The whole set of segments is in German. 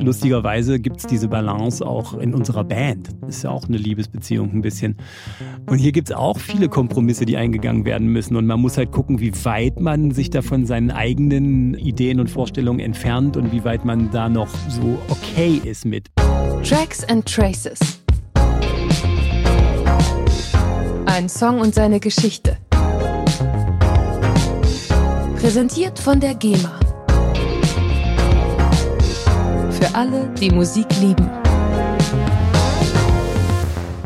Lustigerweise gibt es diese Balance auch in unserer Band. Ist ja auch eine Liebesbeziehung ein bisschen. Und hier gibt es auch viele Kompromisse, die eingegangen werden müssen. Und man muss halt gucken, wie weit man sich da von seinen eigenen Ideen und Vorstellungen entfernt und wie weit man da noch so okay ist mit. Tracks and Traces. Ein Song und seine Geschichte. Präsentiert von der GEMA. Für alle, die Musik lieben.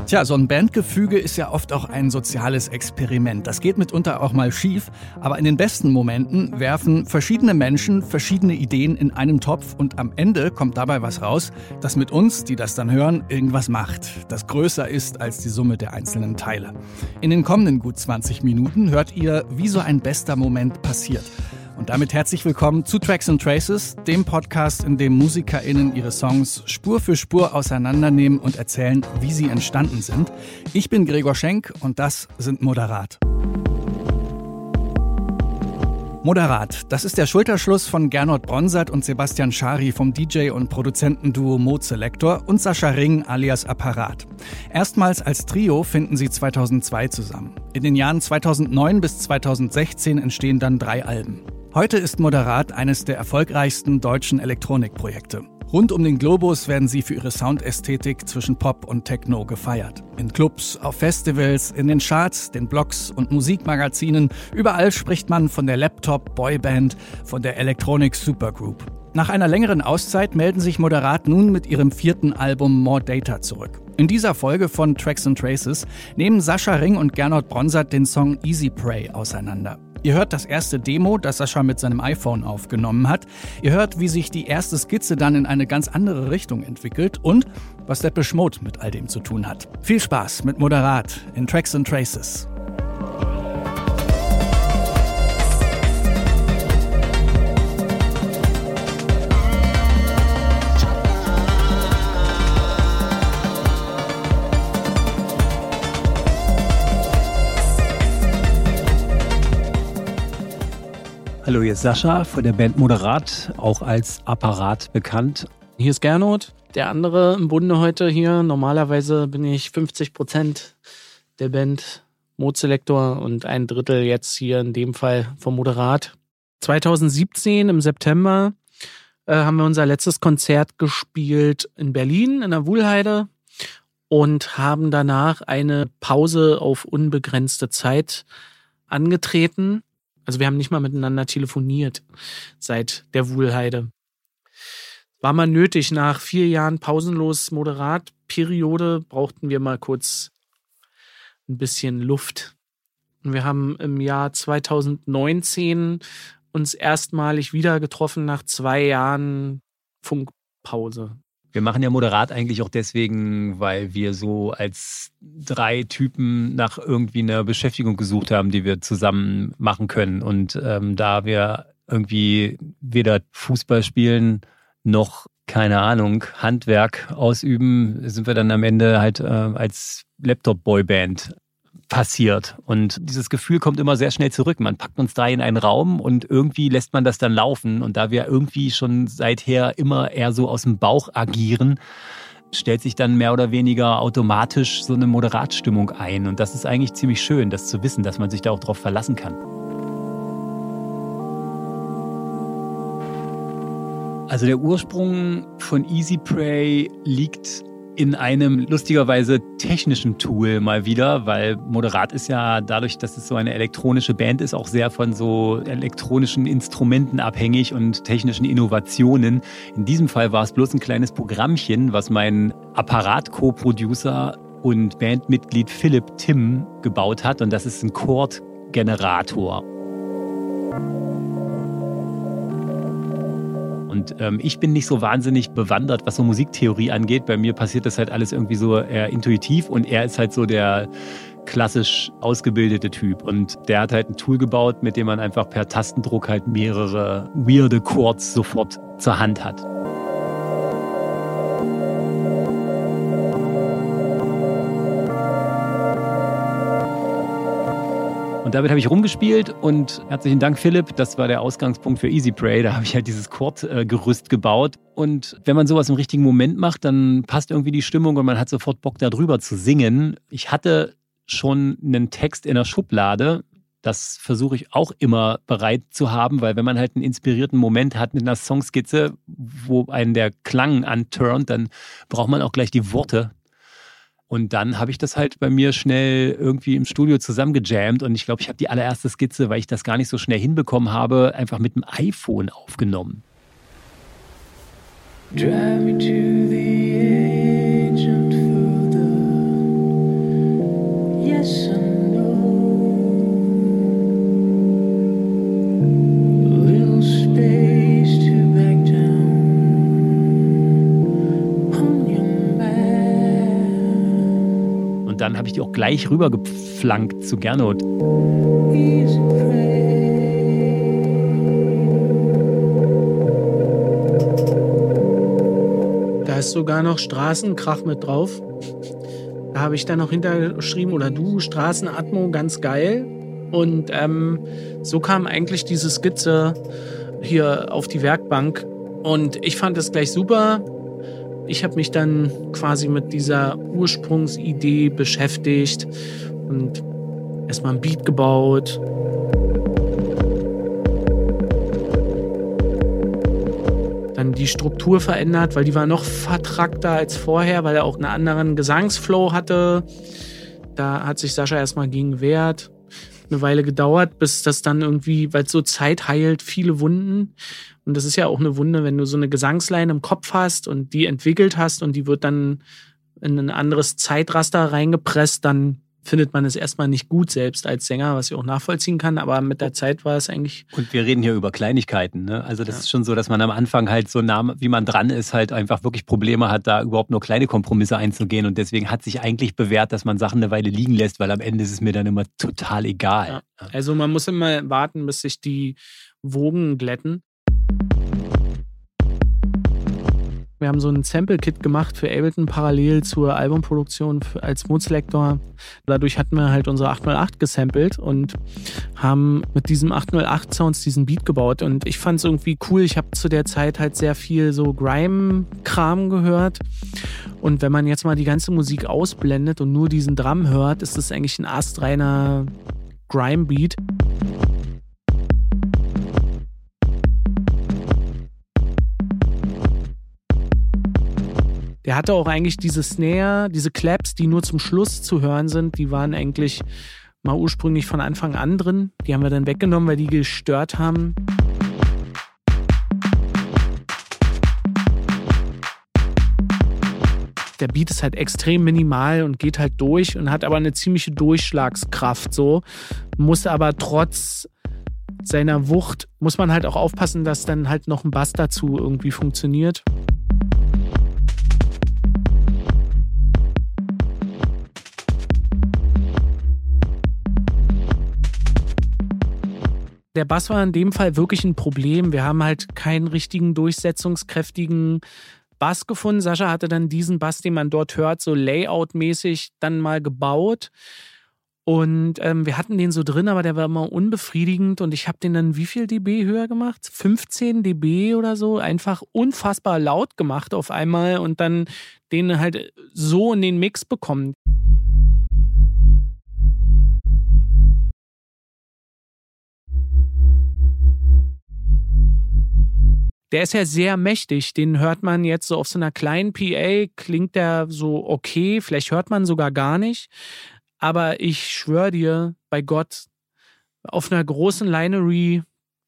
Tja, so ein Bandgefüge ist ja oft auch ein soziales Experiment. Das geht mitunter auch mal schief, aber in den besten Momenten werfen verschiedene Menschen verschiedene Ideen in einen Topf und am Ende kommt dabei was raus, das mit uns, die das dann hören, irgendwas macht, das größer ist als die Summe der einzelnen Teile. In den kommenden gut 20 Minuten hört ihr, wie so ein bester Moment passiert. Und damit herzlich willkommen zu Tracks and Traces, dem Podcast, in dem MusikerInnen ihre Songs Spur für Spur auseinandernehmen und erzählen, wie sie entstanden sind. Ich bin Gregor Schenk und das sind Moderat. Moderat, das ist der Schulterschluss von Gernot Bronsert und Sebastian Schari vom DJ und Produzentenduo Mode Selector und Sascha Ring alias Apparat. Erstmals als Trio finden sie 2002 zusammen. In den Jahren 2009 bis 2016 entstehen dann drei Alben. Heute ist Moderat eines der erfolgreichsten deutschen Elektronikprojekte. Rund um den Globus werden sie für ihre Soundästhetik zwischen Pop und Techno gefeiert. In Clubs, auf Festivals, in den Charts, den Blogs und Musikmagazinen, überall spricht man von der Laptop-Boyband, von der Electronic Supergroup. Nach einer längeren Auszeit melden sich Moderat nun mit ihrem vierten Album More Data zurück. In dieser Folge von Tracks and Traces nehmen Sascha Ring und Gernot Bronsert den Song Easy Prey auseinander. Ihr hört das erste Demo, das Sascha mit seinem iPhone aufgenommen hat. Ihr hört, wie sich die erste Skizze dann in eine ganz andere Richtung entwickelt und was der Mode mit all dem zu tun hat. Viel Spaß mit Moderat in Tracks and Traces. Hallo, hier ist Sascha von der Band Moderat, auch als Apparat bekannt. Hier ist Gernot, der andere im Bunde heute hier. Normalerweise bin ich 50 Prozent der Band Modeselektor und ein Drittel jetzt hier in dem Fall vom Moderat. 2017 im September äh, haben wir unser letztes Konzert gespielt in Berlin in der Wuhlheide und haben danach eine Pause auf unbegrenzte Zeit angetreten also wir haben nicht mal miteinander telefoniert seit der Wuhlheide. War mal nötig, nach vier Jahren pausenlos Moderatperiode brauchten wir mal kurz ein bisschen Luft. Und wir haben im Jahr 2019 uns erstmalig wieder getroffen nach zwei Jahren Funkpause. Wir machen ja moderat eigentlich auch deswegen, weil wir so als drei Typen nach irgendwie einer Beschäftigung gesucht haben, die wir zusammen machen können. Und ähm, da wir irgendwie weder Fußball spielen noch, keine Ahnung, Handwerk ausüben, sind wir dann am Ende halt äh, als Laptop-Boyband passiert. Und dieses Gefühl kommt immer sehr schnell zurück. Man packt uns da in einen Raum und irgendwie lässt man das dann laufen. Und da wir irgendwie schon seither immer eher so aus dem Bauch agieren, stellt sich dann mehr oder weniger automatisch so eine Moderatstimmung ein. Und das ist eigentlich ziemlich schön, das zu wissen, dass man sich da auch drauf verlassen kann. Also der Ursprung von Easy Prey liegt in einem lustigerweise technischen Tool mal wieder, weil Moderat ist ja dadurch, dass es so eine elektronische Band ist, auch sehr von so elektronischen Instrumenten abhängig und technischen Innovationen. In diesem Fall war es bloß ein kleines Programmchen, was mein Apparat-Co-Producer und Bandmitglied Philipp Tim gebaut hat und das ist ein Chord-Generator. Und ähm, ich bin nicht so wahnsinnig bewandert, was so Musiktheorie angeht. Bei mir passiert das halt alles irgendwie so eher intuitiv und er ist halt so der klassisch ausgebildete Typ. Und der hat halt ein Tool gebaut, mit dem man einfach per Tastendruck halt mehrere weirde Chords sofort zur Hand hat. Und damit habe ich rumgespielt und herzlichen Dank, Philipp. Das war der Ausgangspunkt für Easy Pray. Da habe ich halt dieses Chordgerüst gebaut. Und wenn man sowas im richtigen Moment macht, dann passt irgendwie die Stimmung und man hat sofort Bock, darüber zu singen. Ich hatte schon einen Text in der Schublade. Das versuche ich auch immer bereit zu haben, weil wenn man halt einen inspirierten Moment hat mit einer Songskizze, wo einen der Klang anturnt, dann braucht man auch gleich die Worte und dann habe ich das halt bei mir schnell irgendwie im Studio zusammengejammt und ich glaube, ich habe die allererste Skizze, weil ich das gar nicht so schnell hinbekommen habe, einfach mit dem iPhone aufgenommen. Drive me to the dann habe ich die auch gleich rübergepflankt zu Gernot. Easy ist sogar noch Straßenkrach mit drauf. Da habe ich dann noch hintergeschrieben, oder du, Straßenatmo, ganz geil. Und ähm, so kam eigentlich diese Skizze hier auf die Werkbank. Und ich fand es gleich super. Ich habe mich dann quasi mit dieser Ursprungsidee beschäftigt und erstmal ein Beat gebaut, dann die Struktur verändert, weil die war noch vertrackter als vorher, weil er auch einen anderen Gesangsflow hatte. Da hat sich Sascha erstmal gegen wehrt. Eine Weile gedauert, bis das dann irgendwie, weil so Zeit heilt, viele Wunden. Und das ist ja auch eine Wunde, wenn du so eine Gesangsleine im Kopf hast und die entwickelt hast und die wird dann in ein anderes Zeitraster reingepresst, dann findet man es erstmal nicht gut selbst als Sänger, was ich auch nachvollziehen kann, aber mit der Zeit war es eigentlich. Und wir reden hier über Kleinigkeiten, ne? Also das ja. ist schon so, dass man am Anfang halt so nah, wie man dran ist, halt einfach wirklich Probleme hat, da überhaupt nur kleine Kompromisse einzugehen. Und deswegen hat sich eigentlich bewährt, dass man Sachen eine Weile liegen lässt, weil am Ende ist es mir dann immer total egal. Ja. Also man muss immer warten, bis sich die Wogen glätten. Wir haben so ein Sample-Kit gemacht für Ableton parallel zur Albumproduktion als Mood-Selector. Dadurch hatten wir halt unsere 808 gesampelt und haben mit diesem 808 Sounds diesen Beat gebaut. Und ich fand es irgendwie cool. Ich habe zu der Zeit halt sehr viel so Grime-Kram gehört. Und wenn man jetzt mal die ganze Musik ausblendet und nur diesen Drum hört, ist das eigentlich ein astreiner Grime-Beat. Der hatte auch eigentlich diese Snare, diese Claps, die nur zum Schluss zu hören sind, die waren eigentlich mal ursprünglich von Anfang an drin. Die haben wir dann weggenommen, weil die gestört haben. Der Beat ist halt extrem minimal und geht halt durch und hat aber eine ziemliche Durchschlagskraft so. Muss aber trotz seiner Wucht, muss man halt auch aufpassen, dass dann halt noch ein Bass dazu irgendwie funktioniert. Der Bass war in dem Fall wirklich ein Problem. Wir haben halt keinen richtigen durchsetzungskräftigen Bass gefunden. Sascha hatte dann diesen Bass, den man dort hört, so layoutmäßig dann mal gebaut. Und ähm, wir hatten den so drin, aber der war immer unbefriedigend und ich habe den dann wie viel dB höher gemacht? 15 dB oder so. Einfach unfassbar laut gemacht auf einmal und dann den halt so in den Mix bekommen. Der ist ja sehr mächtig. Den hört man jetzt so auf so einer kleinen PA, klingt der so okay, vielleicht hört man sogar gar nicht. Aber ich schwöre dir, bei Gott, auf einer großen Linery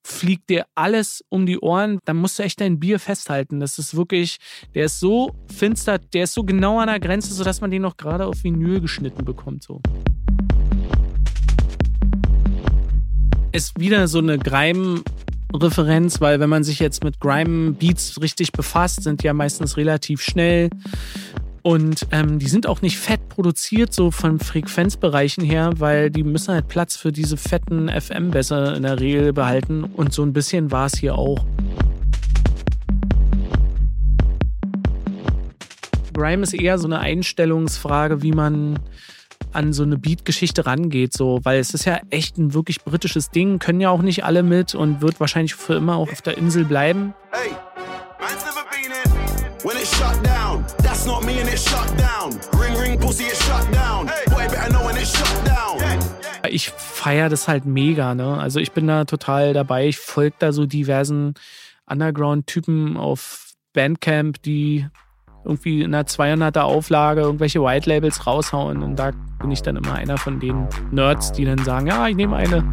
fliegt dir alles um die Ohren, dann musst du echt dein Bier festhalten. Das ist wirklich, der ist so finster, der ist so genau an der Grenze, sodass man den noch gerade auf Vinyl geschnitten bekommt. So. Ist wieder so eine Greim Referenz, weil wenn man sich jetzt mit Grime-Beats richtig befasst, sind die ja meistens relativ schnell. Und ähm, die sind auch nicht fett produziert, so von Frequenzbereichen her, weil die müssen halt Platz für diese fetten FM besser in der Regel behalten. Und so ein bisschen war es hier auch. Grime ist eher so eine Einstellungsfrage, wie man an so eine Beat-Geschichte rangeht, so, weil es ist ja echt ein wirklich britisches Ding, können ja auch nicht alle mit und wird wahrscheinlich für immer auch auf der Insel bleiben. Hey, man's never been in. When it's shut down, that's not me and it's shut down. Ring, ring, pussy, it's shut down. Boy, better know when it's shut down. Ich feiere das halt mega, ne? Also ich bin da total dabei. Ich folge da so diversen Underground-Typen auf Bandcamp, die irgendwie in einer 200er Auflage irgendwelche White Labels raushauen. Und da bin ich dann immer einer von den Nerds, die dann sagen, ja, ich nehme eine.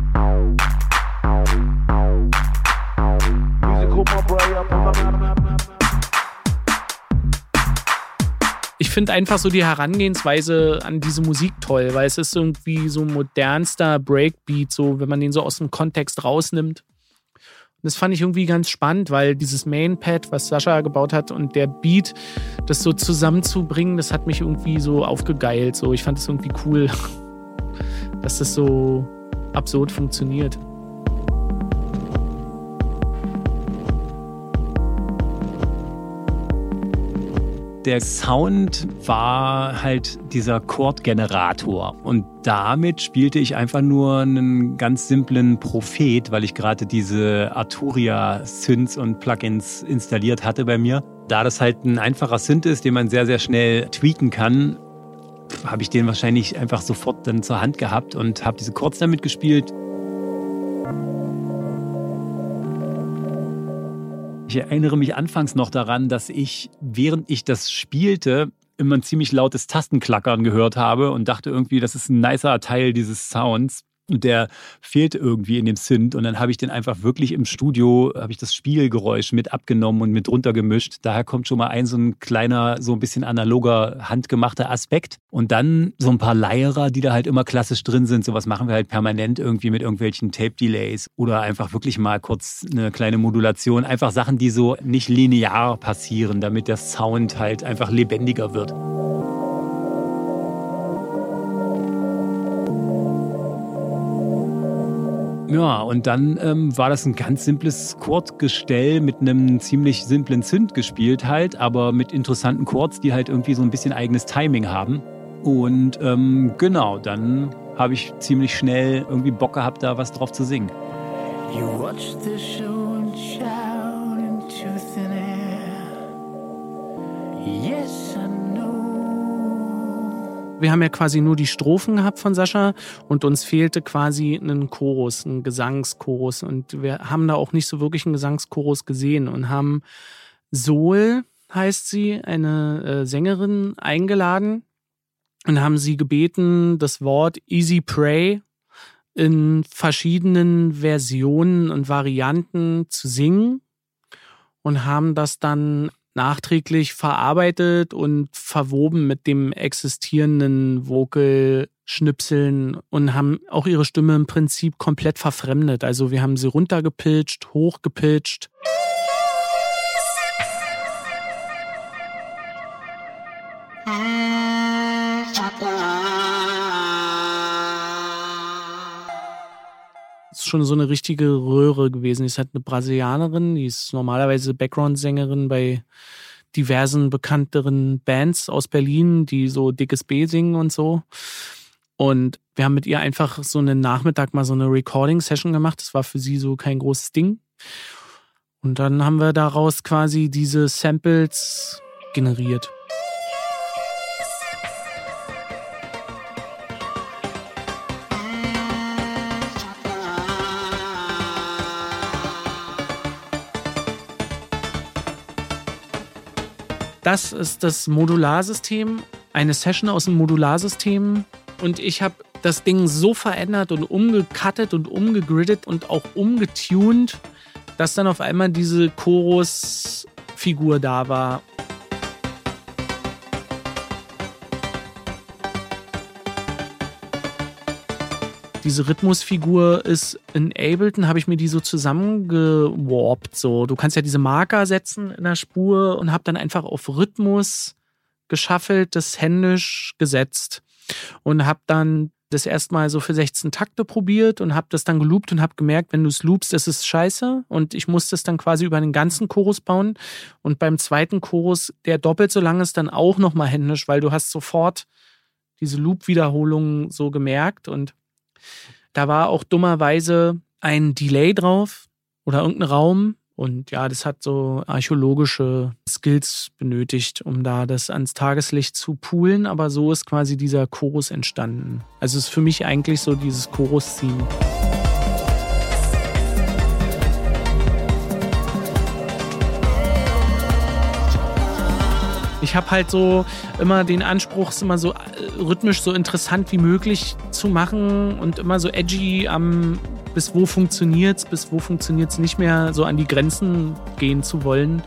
Ich finde einfach so die Herangehensweise an diese Musik toll, weil es ist irgendwie so modernster Breakbeat, so wenn man den so aus dem Kontext rausnimmt. Das fand ich irgendwie ganz spannend, weil dieses Mainpad, was Sascha gebaut hat und der Beat, das so zusammenzubringen, das hat mich irgendwie so aufgegeilt. So, ich fand es irgendwie cool, dass das so absurd funktioniert. Der Sound war halt dieser Chordgenerator und damit spielte ich einfach nur einen ganz simplen Prophet, weil ich gerade diese Arturia Synths und Plugins installiert hatte bei mir. Da das halt ein einfacher Synth ist, den man sehr sehr schnell tweaken kann, habe ich den wahrscheinlich einfach sofort dann zur Hand gehabt und habe diese Chords damit gespielt. Ich erinnere mich anfangs noch daran, dass ich, während ich das spielte, immer ein ziemlich lautes Tastenklackern gehört habe und dachte irgendwie, das ist ein nicer Teil dieses Sounds. Und der fehlte irgendwie in dem Synth. Und dann habe ich den einfach wirklich im Studio, habe ich das Spielgeräusch mit abgenommen und mit runtergemischt. Daher kommt schon mal ein so ein kleiner, so ein bisschen analoger, handgemachter Aspekt. Und dann so ein paar Leierer, die da halt immer klassisch drin sind. Sowas machen wir halt permanent irgendwie mit irgendwelchen Tape-Delays oder einfach wirklich mal kurz eine kleine Modulation. Einfach Sachen, die so nicht linear passieren, damit der Sound halt einfach lebendiger wird. Ja, und dann ähm, war das ein ganz simples Chordgestell mit einem ziemlich simplen Synth gespielt halt, aber mit interessanten Chords, die halt irgendwie so ein bisschen eigenes Timing haben. Und ähm, genau, dann habe ich ziemlich schnell irgendwie Bock gehabt, da was drauf zu singen. You watch the show and shout into thin air. Yes, I wir haben ja quasi nur die Strophen gehabt von Sascha und uns fehlte quasi ein Chorus, ein Gesangschorus. Und wir haben da auch nicht so wirklich einen Gesangschorus gesehen und haben Sol, heißt sie, eine äh, Sängerin, eingeladen und haben sie gebeten, das Wort Easy Pray in verschiedenen Versionen und Varianten zu singen und haben das dann nachträglich verarbeitet und verwoben mit dem existierenden Vocal-Schnipseln und haben auch ihre Stimme im Prinzip komplett verfremdet. Also wir haben sie runtergepitcht, hochgepitcht. Schon so eine richtige Röhre gewesen. Die ist halt eine Brasilianerin, die ist normalerweise Background-Sängerin bei diversen bekannteren Bands aus Berlin, die so dickes B singen und so. Und wir haben mit ihr einfach so einen Nachmittag mal so eine Recording-Session gemacht. Das war für sie so kein großes Ding. Und dann haben wir daraus quasi diese Samples generiert. Das ist das Modularsystem, eine Session aus dem Modularsystem. Und ich habe das Ding so verändert und umgecuttet und umgegridet und auch umgetuned, dass dann auf einmal diese Chorus-Figur da war. Diese Rhythmusfigur ist in Ableton, habe ich mir die so zusammengewarpt. So, du kannst ja diese Marker setzen in der Spur und habe dann einfach auf Rhythmus geschaffelt, das händisch gesetzt. Und habe dann das erstmal so für 16 Takte probiert und habe das dann geloopt und habe gemerkt, wenn du es loopst, ist es scheiße. Und ich musste es dann quasi über den ganzen Chorus bauen. Und beim zweiten Chorus, der doppelt so lang ist, dann auch nochmal händisch, weil du hast sofort diese Loop-Wiederholung so gemerkt. Und da war auch dummerweise ein Delay drauf oder irgendein Raum. Und ja, das hat so archäologische Skills benötigt, um da das ans Tageslicht zu poolen. Aber so ist quasi dieser Chorus entstanden. Also ist für mich eigentlich so dieses Chorus-Theme. Ich habe halt so immer den Anspruch, es immer so äh, rhythmisch so interessant wie möglich zu machen und immer so edgy am bis wo funktioniert's, bis wo funktioniert's nicht mehr, so an die Grenzen gehen zu wollen.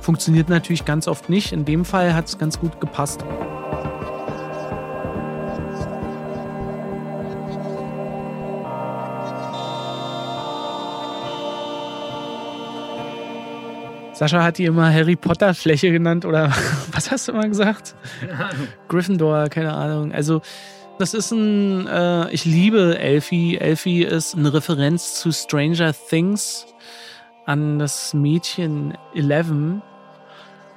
Funktioniert natürlich ganz oft nicht. In dem Fall hat es ganz gut gepasst. Sascha hat die immer Harry Potter Fläche genannt oder was hast du immer gesagt? Keine Ahnung. Gryffindor, keine Ahnung. Also das ist ein, äh, ich liebe Elfie. Elfie ist eine Referenz zu Stranger Things an das Mädchen Eleven.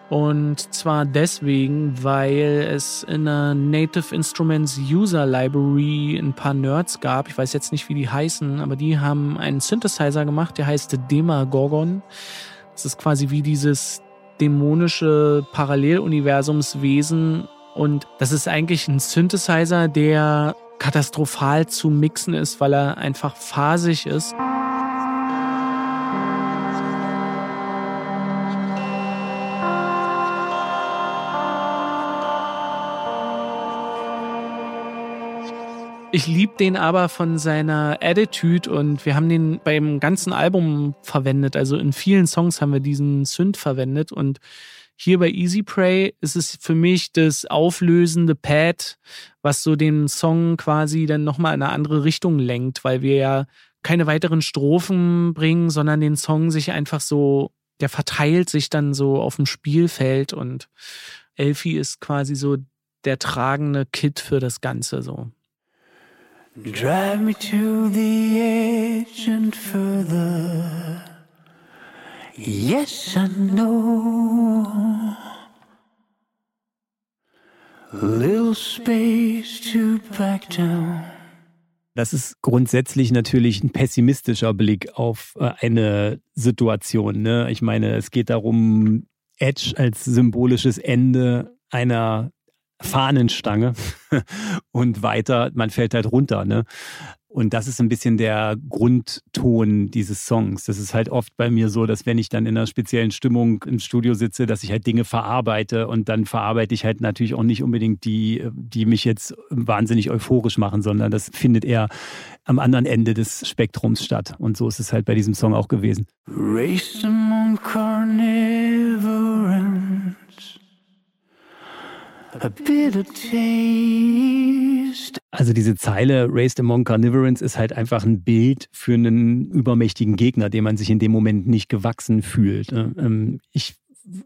Und zwar deswegen, weil es in der Native Instruments User Library ein paar Nerds gab. Ich weiß jetzt nicht, wie die heißen, aber die haben einen Synthesizer gemacht, der heißt Demagorgon. Es ist quasi wie dieses dämonische Paralleluniversumswesen. Und das ist eigentlich ein Synthesizer, der katastrophal zu mixen ist, weil er einfach phasig ist. Ich liebe den aber von seiner Attitude und wir haben den beim ganzen Album verwendet. Also in vielen Songs haben wir diesen Synth verwendet und hier bei Easy Pray ist es für mich das auflösende Pad, was so den Song quasi dann nochmal in eine andere Richtung lenkt, weil wir ja keine weiteren Strophen bringen, sondern den Song sich einfach so, der verteilt sich dann so auf dem Spielfeld und Elfie ist quasi so der tragende Kit für das Ganze so. Drive me to the edge and further. Yes, I know. Little space to back down. Das ist grundsätzlich natürlich ein pessimistischer Blick auf äh, eine Situation. Ne? Ich meine, es geht darum, Edge als symbolisches Ende einer Fahnenstange und weiter, man fällt halt runter. Ne? Und das ist ein bisschen der Grundton dieses Songs. Das ist halt oft bei mir so, dass wenn ich dann in einer speziellen Stimmung im Studio sitze, dass ich halt Dinge verarbeite und dann verarbeite ich halt natürlich auch nicht unbedingt die, die mich jetzt wahnsinnig euphorisch machen, sondern das findet eher am anderen Ende des Spektrums statt. Und so ist es halt bei diesem Song auch gewesen. Race among carnivorans a bitter taste. Also diese Zeile Raised Among Carnivorans ist halt einfach ein Bild für einen übermächtigen Gegner, dem man sich in dem Moment nicht gewachsen fühlt. Ne? Ähm, ich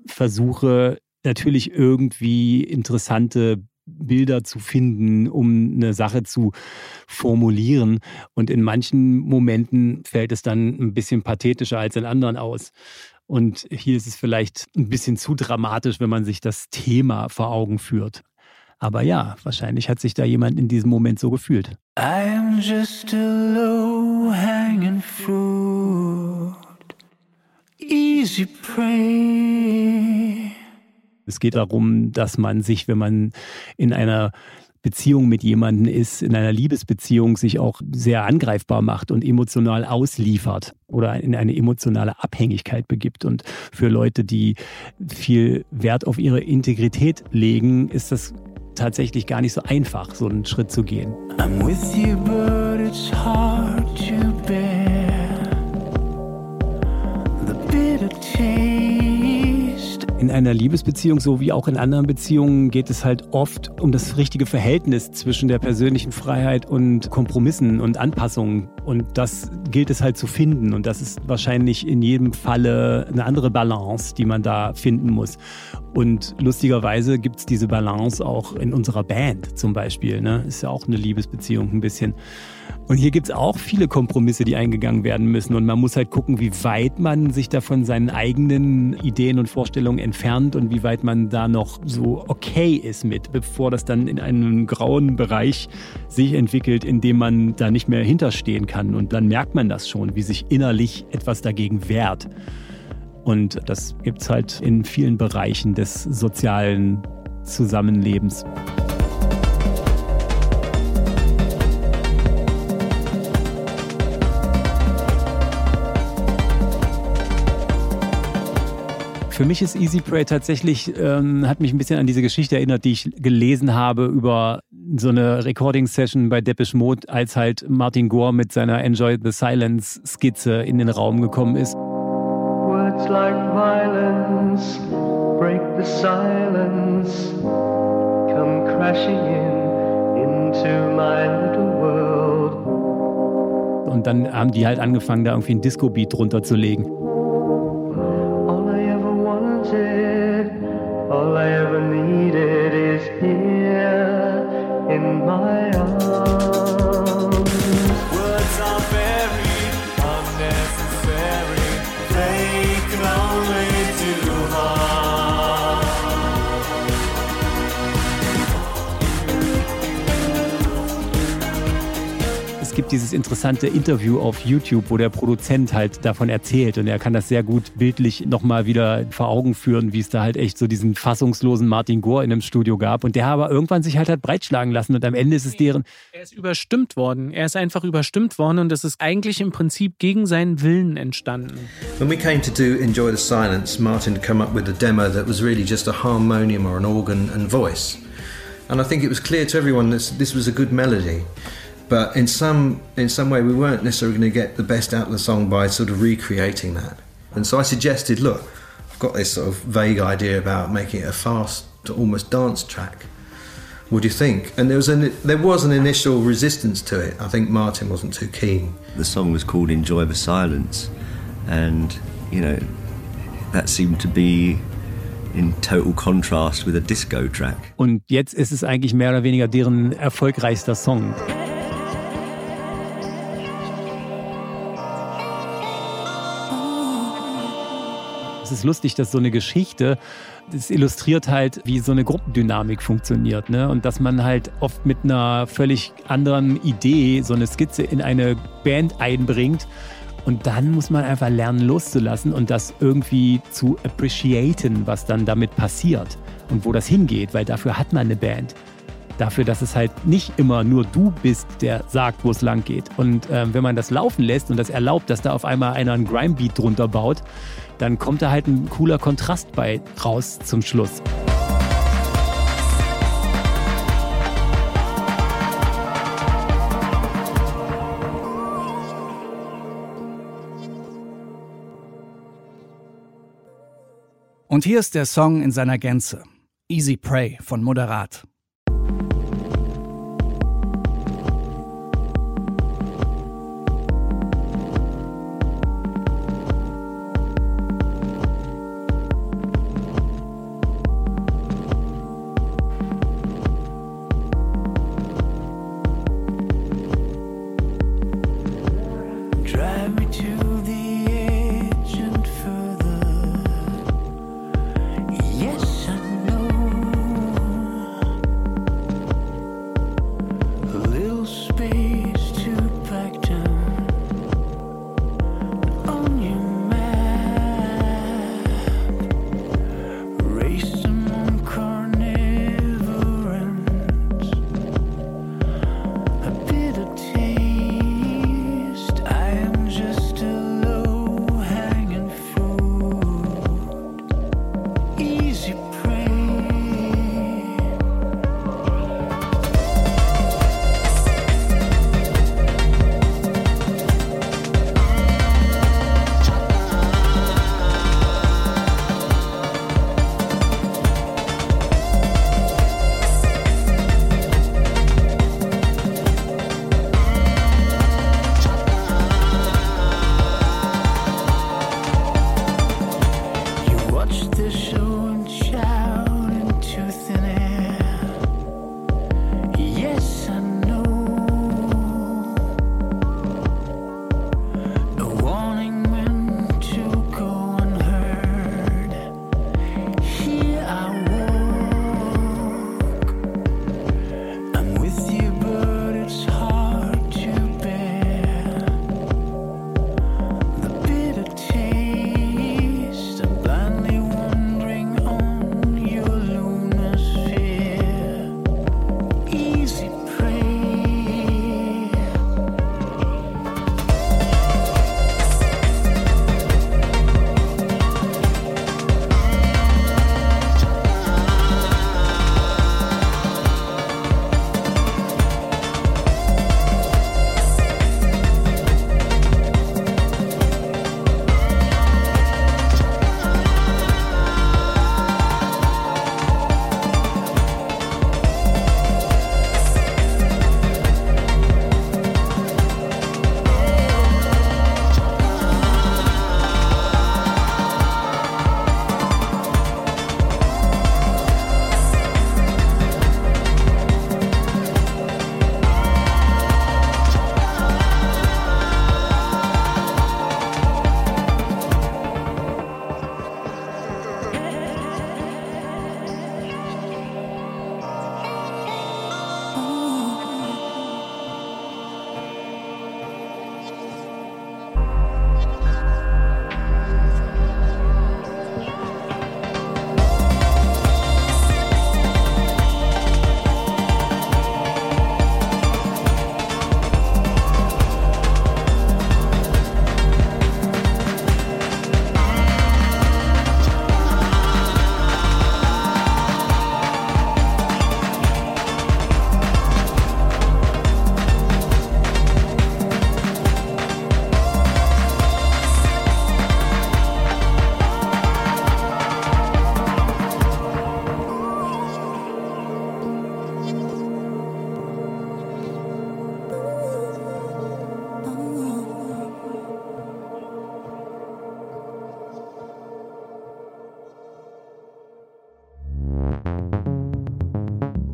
versuche natürlich irgendwie interessante Bilder zu finden, um eine Sache zu formulieren. Und in manchen Momenten fällt es dann ein bisschen pathetischer als in anderen aus. Und hier ist es vielleicht ein bisschen zu dramatisch, wenn man sich das Thema vor Augen führt. Aber ja, wahrscheinlich hat sich da jemand in diesem Moment so gefühlt. I am just a low hanging fruit. Easy prey. Es geht darum, dass man sich, wenn man in einer Beziehung mit jemandem ist, in einer Liebesbeziehung sich auch sehr angreifbar macht und emotional ausliefert oder in eine emotionale Abhängigkeit begibt. Und für Leute, die viel Wert auf ihre Integrität legen, ist das tatsächlich gar nicht so einfach, so einen Schritt zu gehen. I'm with you, but it's hard to bear. In einer Liebesbeziehung, so wie auch in anderen Beziehungen, geht es halt oft um das richtige Verhältnis zwischen der persönlichen Freiheit und Kompromissen und Anpassungen, Und das gilt es halt zu finden. Und das ist wahrscheinlich in jedem Falle eine andere Balance, die man da finden muss. Und lustigerweise gibt es diese Balance auch in unserer Band zum Beispiel. Ne? Ist ja auch eine Liebesbeziehung ein bisschen. Und hier gibt es auch viele Kompromisse, die eingegangen werden müssen. Und man muss halt gucken, wie weit man sich da von seinen eigenen Ideen und Vorstellungen entfernt und wie weit man da noch so okay ist mit, bevor das dann in einen grauen Bereich sich entwickelt, in dem man da nicht mehr hinterstehen kann. Und dann merkt man das schon, wie sich innerlich etwas dagegen wehrt. Und das gibt es halt in vielen Bereichen des sozialen Zusammenlebens. Für mich ist Easy Prey tatsächlich, ähm, hat mich ein bisschen an diese Geschichte erinnert, die ich gelesen habe über so eine Recording-Session bei Depeche Mode, als halt Martin Gore mit seiner Enjoy the Silence Skizze in den Raum gekommen ist. Words like violence break the silence, come crashing in into my little world. Und dann haben die halt angefangen, da irgendwie ein Disco-Beat drunter zu legen. Dieses interessante Interview auf YouTube, wo der Produzent halt davon erzählt und er kann das sehr gut bildlich nochmal wieder vor Augen führen, wie es da halt echt so diesen fassungslosen Martin Gore in einem Studio gab und der aber irgendwann sich halt hat breitschlagen lassen und am Ende ist es deren... Er ist überstimmt worden. Er ist einfach überstimmt worden und das ist eigentlich im Prinzip gegen seinen Willen entstanden. When we came to do Enjoy the Silence, Martin come up with a demo that was really just a harmonium or an organ and voice. And I think it was clear to everyone that this was a good melody. But in some in some way we weren't necessarily going to get the best out of the song by sort of recreating that. And so I suggested, look, I've got this sort of vague idea about making it a fast, to almost dance track. What do you think? And there was an there was an initial resistance to it. I think Martin wasn't too keen. The song was called "Enjoy the Silence," and you know that seemed to be in total contrast with a disco track. Und jetzt ist es eigentlich mehr oder weniger deren erfolgreichster Song. Ist lustig, dass so eine Geschichte, das illustriert halt, wie so eine Gruppendynamik funktioniert. Ne? Und dass man halt oft mit einer völlig anderen Idee so eine Skizze in eine Band einbringt. Und dann muss man einfach lernen, loszulassen und das irgendwie zu appreciaten, was dann damit passiert und wo das hingeht, weil dafür hat man eine Band dafür, dass es halt nicht immer nur du bist, der sagt, wo es lang geht. Und ähm, wenn man das laufen lässt und das erlaubt, dass da auf einmal einer einen Grime-Beat drunter baut, dann kommt da halt ein cooler Kontrast bei raus zum Schluss. Und hier ist der Song in seiner Gänze. Easy Prey von Moderat.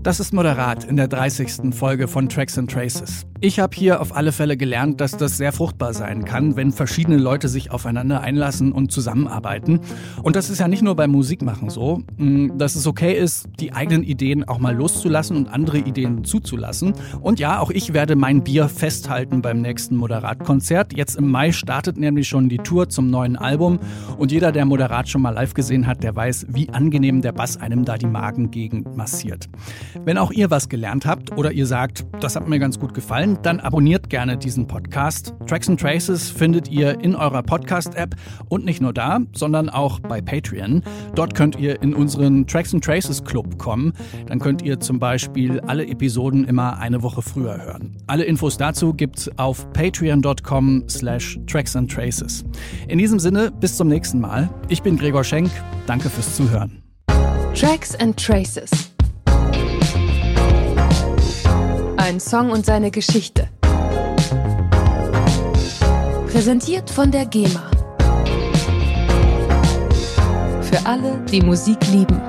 Das ist Moderat in der 30. Folge von Tracks and Traces. Ich habe hier auf alle Fälle gelernt, dass das sehr fruchtbar sein kann, wenn verschiedene Leute sich aufeinander einlassen und zusammenarbeiten. Und das ist ja nicht nur beim Musikmachen so, mm, dass es okay ist, die eigenen Ideen auch mal loszulassen und andere Ideen zuzulassen. Und ja, auch ich werde mein Bier festhalten beim nächsten Moderat-Konzert. Jetzt im Mai startet nämlich schon die Tour zum neuen Album. Und jeder, der Moderat schon mal live gesehen hat, der weiß, wie angenehm der Bass einem da die Magengegend massiert. Wenn auch ihr was gelernt habt oder ihr sagt, das hat mir ganz gut gefallen, dann abonniert gerne diesen Podcast. Tracks and Traces findet ihr in eurer Podcast-App und nicht nur da, sondern auch bei Patreon. Dort könnt ihr in unseren Tracks and Traces Club kommen. Dann könnt ihr zum Beispiel alle Episoden immer eine Woche früher hören. Alle Infos dazu gibt's auf patreon.com slash tracks and traces. In diesem Sinne, bis zum nächsten Mal. Ich bin Gregor Schenk. Danke fürs Zuhören. Tracks and Traces. Ein Song und seine Geschichte. Präsentiert von der GEMA. Für alle, die Musik lieben.